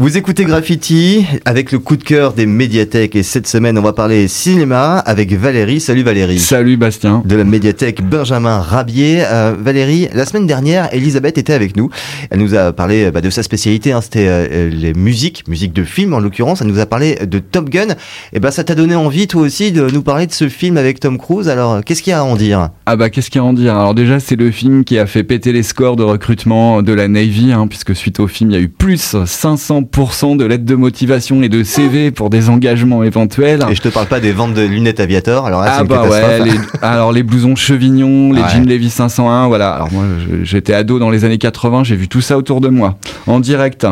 Vous écoutez Graffiti avec le coup de cœur des médiathèques et cette semaine on va parler cinéma avec Valérie. Salut Valérie. Salut Bastien. De la médiathèque Benjamin Rabier. Euh, Valérie, la semaine dernière, Elisabeth était avec nous. Elle nous a parlé bah, de sa spécialité, hein, c'était euh, les musiques, musique de film en l'occurrence. Elle nous a parlé de Top Gun. Et ben ça t'a donné envie toi aussi de nous parler de ce film avec Tom Cruise. Alors qu'est-ce qu'il y a à en dire? Ah bah qu'est-ce qu'il y a à en dire? Alors déjà c'est le film qui a fait péter les scores de recrutement de la Navy, hein, puisque suite au film il y a eu plus 500 de lettres de motivation et de CV pour des engagements éventuels. Et je te parle pas des ventes de lunettes Aviator, alors là, ah bah ouais, les, alors les blousons Chevignon, les jeans Levi 501, voilà. Alors moi j'étais ado dans les années 80, j'ai vu tout ça autour de moi, en direct.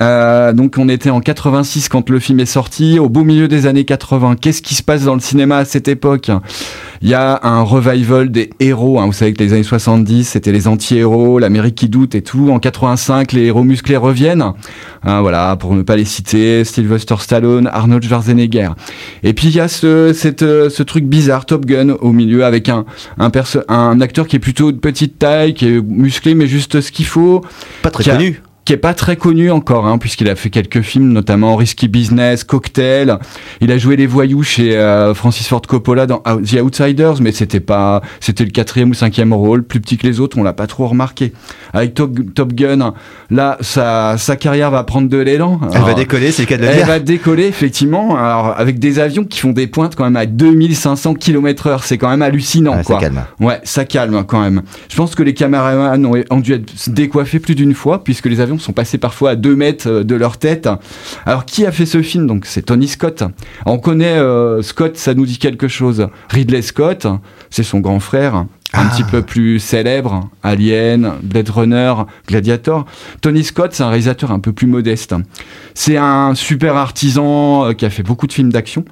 Euh, donc on était en 86 quand le film est sorti, au beau milieu des années 80. Qu'est-ce qui se passe dans le cinéma à cette époque? Il y a un revival des héros. Hein. Vous savez que les années 70, c'était les anti-héros, l'Amérique qui doute et tout. En 85, les héros musclés reviennent. Hein, voilà, pour ne pas les citer, Sylvester Stallone, Arnold Schwarzenegger. Et puis il y a ce, cette, ce truc bizarre, Top Gun, au milieu, avec un, un, un acteur qui est plutôt de petite taille, qui est musclé, mais juste ce qu'il faut. Pas très connu qui est pas très connu encore, hein, puisqu'il a fait quelques films, notamment Risky Business, Cocktail. Il a joué les voyous chez euh, Francis Ford Coppola dans The Outsiders, mais c'était pas, c'était le quatrième ou cinquième rôle, plus petit que les autres, on l'a pas trop remarqué. Avec Top, Gun, là, sa, sa carrière va prendre de l'élan. Elle va décoller, c'est le cas de le Elle va décoller, effectivement, alors, avec des avions qui font des pointes quand même à 2500 km heure, c'est quand même hallucinant, ouais, quoi. Ça calme. Ouais, ça calme quand même. Je pense que les caméramans ont, ont dû être décoiffés plus d'une fois, puisque les avions sont passés parfois à 2 mètres euh, de leur tête. Alors qui a fait ce film? Donc c'est Tony Scott. on connaît euh, Scott, ça nous dit quelque chose. Ridley Scott, c'est son grand frère un ah. petit peu plus célèbre, Alien, Blade Runner, Gladiator. Tony Scott, c'est un réalisateur un peu plus modeste. C'est un super artisan euh, qui a fait beaucoup de films d'action.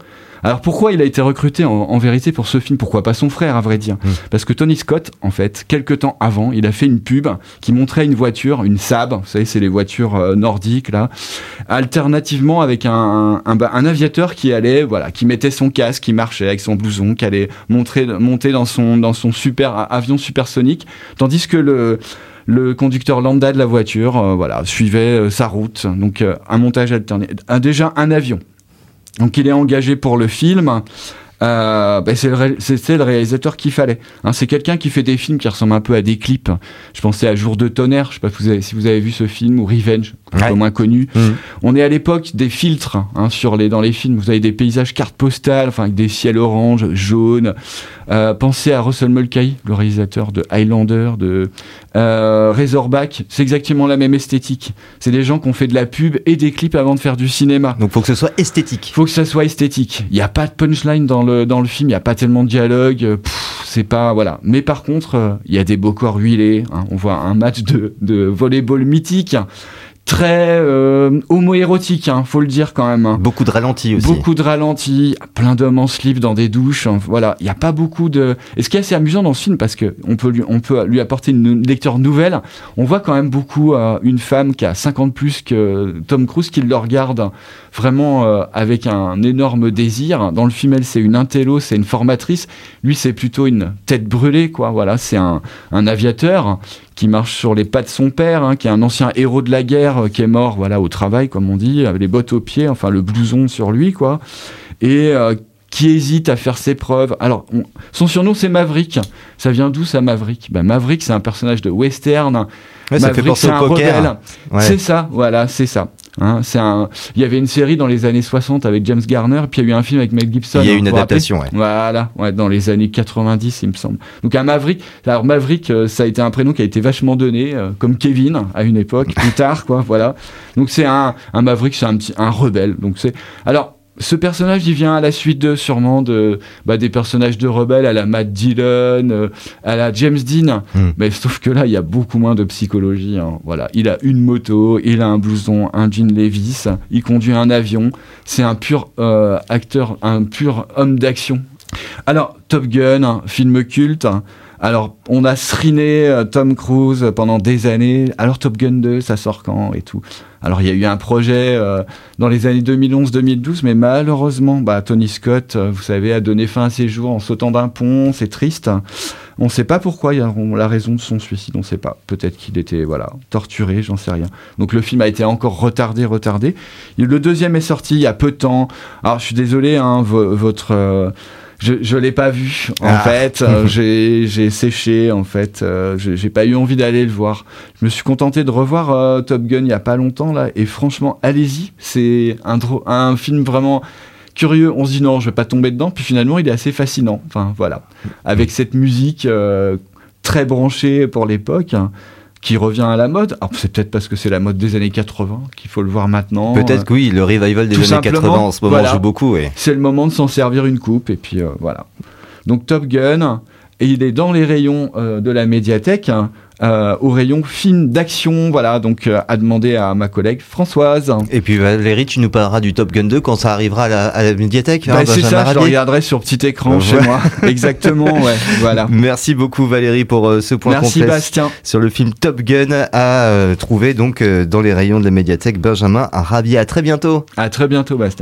Alors pourquoi il a été recruté en, vérité pour ce film? Pourquoi pas son frère à vrai dire? Hmm. Parce que Tony Scott, en fait, quelques temps avant, il a fait une pub qui montrait une voiture, une Saab, vous savez, c'est les voitures euh, nordiques là, alternativement avec un, un, un, aviateur qui allait, voilà, qui mettait son casque, qui marchait avec son blouson, qui allait montrer, monter dans son, dans son super avion supersonique, tandis que le le conducteur lambda de la voiture, euh, voilà, suivait euh, sa route. Donc un montage alterné. déjà un avion. Donc il est engagé pour le film. Euh, ben c'est le, le, réalisateur qu'il fallait. Hein, c'est quelqu'un qui fait des films qui ressemblent un peu à des clips. Je pensais à Jour de tonnerre, je sais pas si vous avez, si vous avez vu ce film, ou Revenge, un peu moins connu. Mmh. On est à l'époque des filtres hein, sur les, dans les films. Vous avez des paysages cartes postales, enfin avec des ciels orange, jaunes. Euh, pensez à Russell Mulcahy, le réalisateur de Highlander, de euh, Razorback. C'est exactement la même esthétique. C'est des gens qui ont fait de la pub et des clips avant de faire du cinéma. Donc faut que ce soit esthétique. Faut que ça soit esthétique. Il n'y a pas de punchline dans le dans le film. Il n'y a pas tellement de dialogue. C'est pas voilà. Mais par contre, euh, il y a des beaux corps huilés. Hein. On voit un match de de volleyball mythique très euh, homo-érotique, hein, faut le dire quand même. Hein. Beaucoup de ralentis aussi. Beaucoup de ralentis, plein d'hommes en slip dans des douches. Hein, voilà, il n'y a pas beaucoup de. Et ce qui est assez amusant dans ce film, parce que on peut lui, on peut lui apporter une lecture nouvelle. On voit quand même beaucoup euh, une femme qui a 50 plus que Tom Cruise qui le regarde vraiment euh, avec un énorme désir. Dans le film, elle c'est une intello, c'est une formatrice. Lui, c'est plutôt une tête brûlée, quoi. Voilà, c'est un, un aviateur qui marche sur les pas de son père, hein, qui est un ancien héros de la guerre, euh, qui est mort voilà au travail, comme on dit, avec les bottes aux pieds, enfin le blouson sur lui, quoi, et euh, qui hésite à faire ses preuves. Alors, son surnom c'est Maverick. Ça vient d'où ça Maverick? Ben, Maverick, c'est un personnage de western. ça fait penser au poker. C'est ça, voilà, c'est ça. Hein, c'est un... Il y avait une série dans les années 60 avec James Garner, puis il y a eu un film avec Mel Gibson. Il y a eu une adaptation, ouais. Voilà, ouais, dans les années 90, il me semble. Donc un Maverick, alors Maverick, euh, ça a été un prénom qui a été vachement donné, euh, comme Kevin à une époque, plus tard, quoi, voilà. Donc c'est un, un Maverick, c'est un petit, un rebelle. Donc c'est, alors ce personnage, il vient à la suite de sûrement de bah, des personnages de rebelles à la Matt Dillon, euh, à la James Dean. Hmm. Mais sauf que là, il y a beaucoup moins de psychologie. Hein. Voilà, il a une moto, il a un blouson, un jean Levis, il conduit un avion. C'est un pur euh, acteur, un pur homme d'action. Alors, Top Gun, film culte. Alors, on a sriné euh, Tom Cruise pendant des années. Alors, Top Gun 2, ça sort quand et tout. Alors, il y a eu un projet euh, dans les années 2011-2012, mais malheureusement, bah, Tony Scott, euh, vous savez, a donné fin à ses jours en sautant d'un pont. C'est triste. On ne sait pas pourquoi, la raison de son suicide, on ne sait pas. Peut-être qu'il était voilà torturé, j'en sais rien. Donc le film a été encore retardé, retardé. Le deuxième est sorti il y a peu de temps. Alors je suis désolé, hein, votre... Euh, je je l'ai pas vu en ah. fait. Euh, j'ai séché en fait. Euh, j'ai pas eu envie d'aller le voir. Je me suis contenté de revoir euh, Top Gun il y a pas longtemps là. Et franchement allez-y. C'est un un film vraiment curieux. On se dit non je vais pas tomber dedans. Puis finalement il est assez fascinant. Enfin voilà. Avec cette musique très branchée pour l'époque qui revient à la mode. Alors c'est peut-être parce que c'est la mode des années 80 qu'il faut le voir maintenant. Peut-être que oui, le revival des années 80 en ce moment joue beaucoup. C'est le moment de s'en servir une coupe et puis euh, voilà. Donc Top Gun, et il est dans les rayons euh, de la médiathèque. Hein euh, au rayon film d'action. Voilà, donc euh, à demander à ma collègue Françoise. Et puis Valérie, tu nous parleras du Top Gun 2 quand ça arrivera à la, à la médiathèque. Bah, hein, c'est ça, je le regarderai sur petit écran chez moi. Exactement, ouais. Voilà. Merci beaucoup Valérie pour euh, ce point Merci Bastien. sur le film Top Gun à euh, trouver donc dans les rayons de la médiathèque Benjamin Rabier. À très bientôt. À très bientôt Bastien.